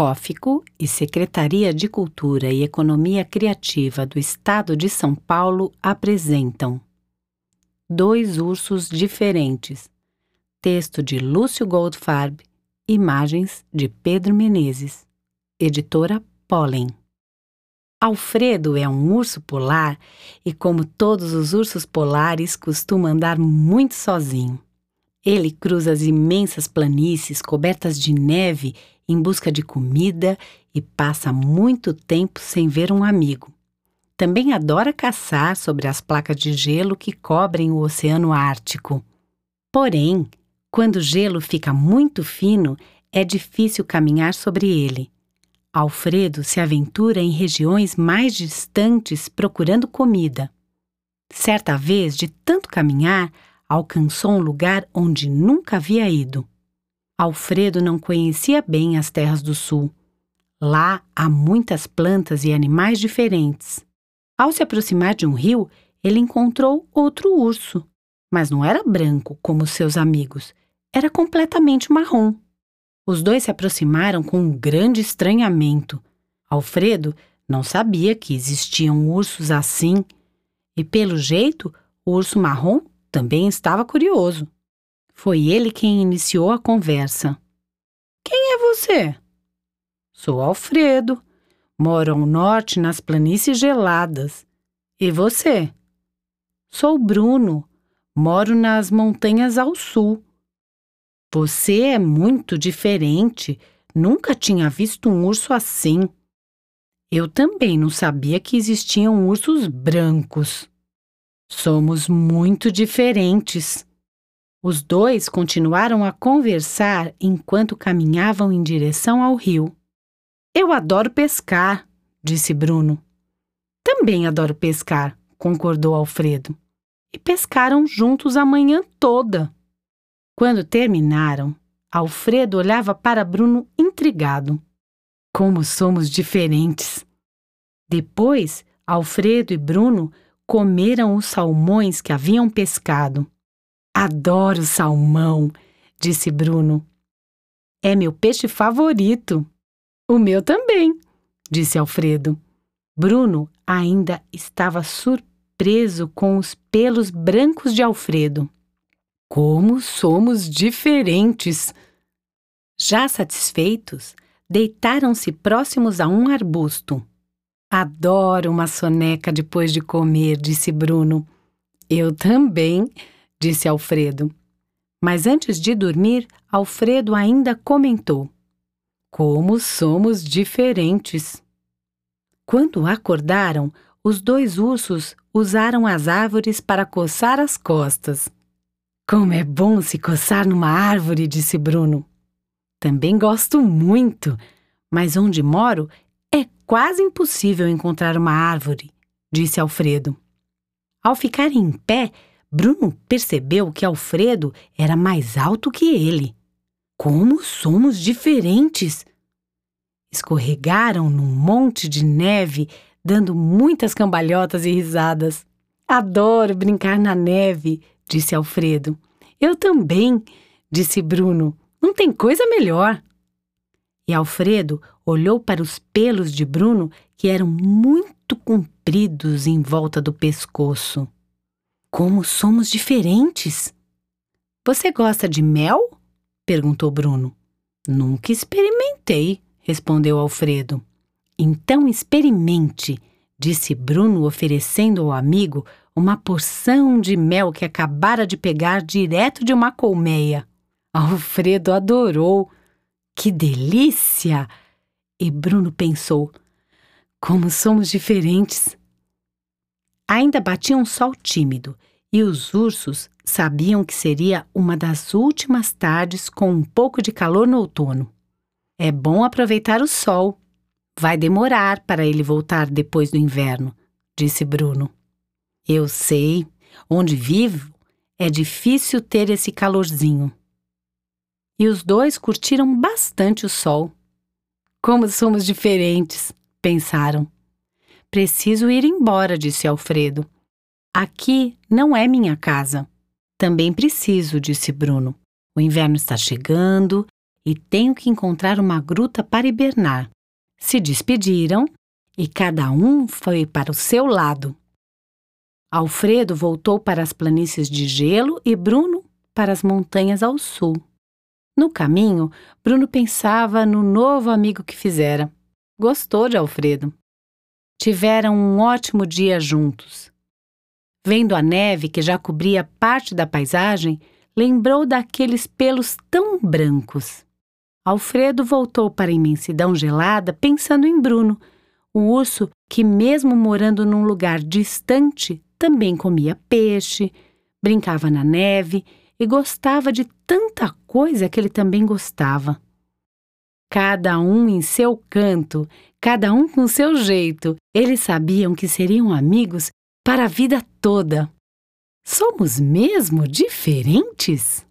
COFICO e Secretaria de Cultura e Economia Criativa do Estado de São Paulo apresentam Dois Ursos Diferentes. Texto de Lúcio Goldfarb, imagens de Pedro Menezes. Editora Pollen. Alfredo é um urso polar e, como todos os ursos polares, costuma andar muito sozinho. Ele cruza as imensas planícies cobertas de neve em busca de comida e passa muito tempo sem ver um amigo. Também adora caçar sobre as placas de gelo que cobrem o Oceano Ártico. Porém, quando o gelo fica muito fino, é difícil caminhar sobre ele. Alfredo se aventura em regiões mais distantes procurando comida. Certa vez, de tanto caminhar, alcançou um lugar onde nunca havia ido. Alfredo não conhecia bem as terras do sul. Lá há muitas plantas e animais diferentes. Ao se aproximar de um rio, ele encontrou outro urso, mas não era branco como seus amigos, era completamente marrom. Os dois se aproximaram com um grande estranhamento. Alfredo não sabia que existiam ursos assim, e pelo jeito, o urso marrom também estava curioso. Foi ele quem iniciou a conversa. Quem é você? Sou Alfredo. Moro ao norte nas planícies geladas. E você? Sou Bruno. Moro nas montanhas ao sul. Você é muito diferente. Nunca tinha visto um urso assim. Eu também não sabia que existiam ursos brancos. Somos muito diferentes. Os dois continuaram a conversar enquanto caminhavam em direção ao rio. Eu adoro pescar, disse Bruno. Também adoro pescar, concordou Alfredo. E pescaram juntos a manhã toda. Quando terminaram, Alfredo olhava para Bruno intrigado. Como somos diferentes! Depois, Alfredo e Bruno comeram os salmões que haviam pescado. Adoro salmão, disse Bruno. É meu peixe favorito. O meu também, disse Alfredo. Bruno ainda estava surpreso com os pelos brancos de Alfredo. Como somos diferentes! Já satisfeitos, deitaram-se próximos a um arbusto. Adoro uma soneca depois de comer, disse Bruno. Eu também, disse Alfredo. Mas antes de dormir, Alfredo ainda comentou: Como somos diferentes. Quando acordaram, os dois ursos usaram as árvores para coçar as costas. Como é bom se coçar numa árvore, disse Bruno. Também gosto muito, mas onde moro quase impossível encontrar uma árvore, disse Alfredo. Ao ficar em pé, Bruno percebeu que Alfredo era mais alto que ele. Como somos diferentes! Escorregaram num monte de neve, dando muitas cambalhotas e risadas. Adoro brincar na neve, disse Alfredo. Eu também, disse Bruno. Não tem coisa melhor. E Alfredo olhou para os pelos de Bruno, que eram muito compridos em volta do pescoço. Como somos diferentes! Você gosta de mel? perguntou Bruno. Nunca experimentei, respondeu Alfredo. Então experimente, disse Bruno, oferecendo ao amigo uma porção de mel que acabara de pegar direto de uma colmeia. Alfredo adorou que delícia! E Bruno pensou: como somos diferentes. Ainda batia um sol tímido e os ursos sabiam que seria uma das últimas tardes com um pouco de calor no outono. É bom aproveitar o sol. Vai demorar para ele voltar depois do inverno, disse Bruno. Eu sei, onde vivo é difícil ter esse calorzinho e os dois curtiram bastante o sol. Como somos diferentes, pensaram. Preciso ir embora, disse Alfredo. Aqui não é minha casa. Também preciso, disse Bruno. O inverno está chegando e tenho que encontrar uma gruta para hibernar. Se despediram e cada um foi para o seu lado. Alfredo voltou para as planícies de gelo e Bruno para as montanhas ao sul. No caminho, Bruno pensava no novo amigo que fizera. Gostou de Alfredo. Tiveram um ótimo dia juntos. Vendo a neve que já cobria parte da paisagem, lembrou daqueles pelos tão brancos. Alfredo voltou para a imensidão gelada pensando em Bruno, o urso que, mesmo morando num lugar distante, também comia peixe, brincava na neve e gostava de tanta coisa que ele também gostava. Cada um em seu canto, cada um com seu jeito, eles sabiam que seriam amigos para a vida toda. Somos mesmo diferentes?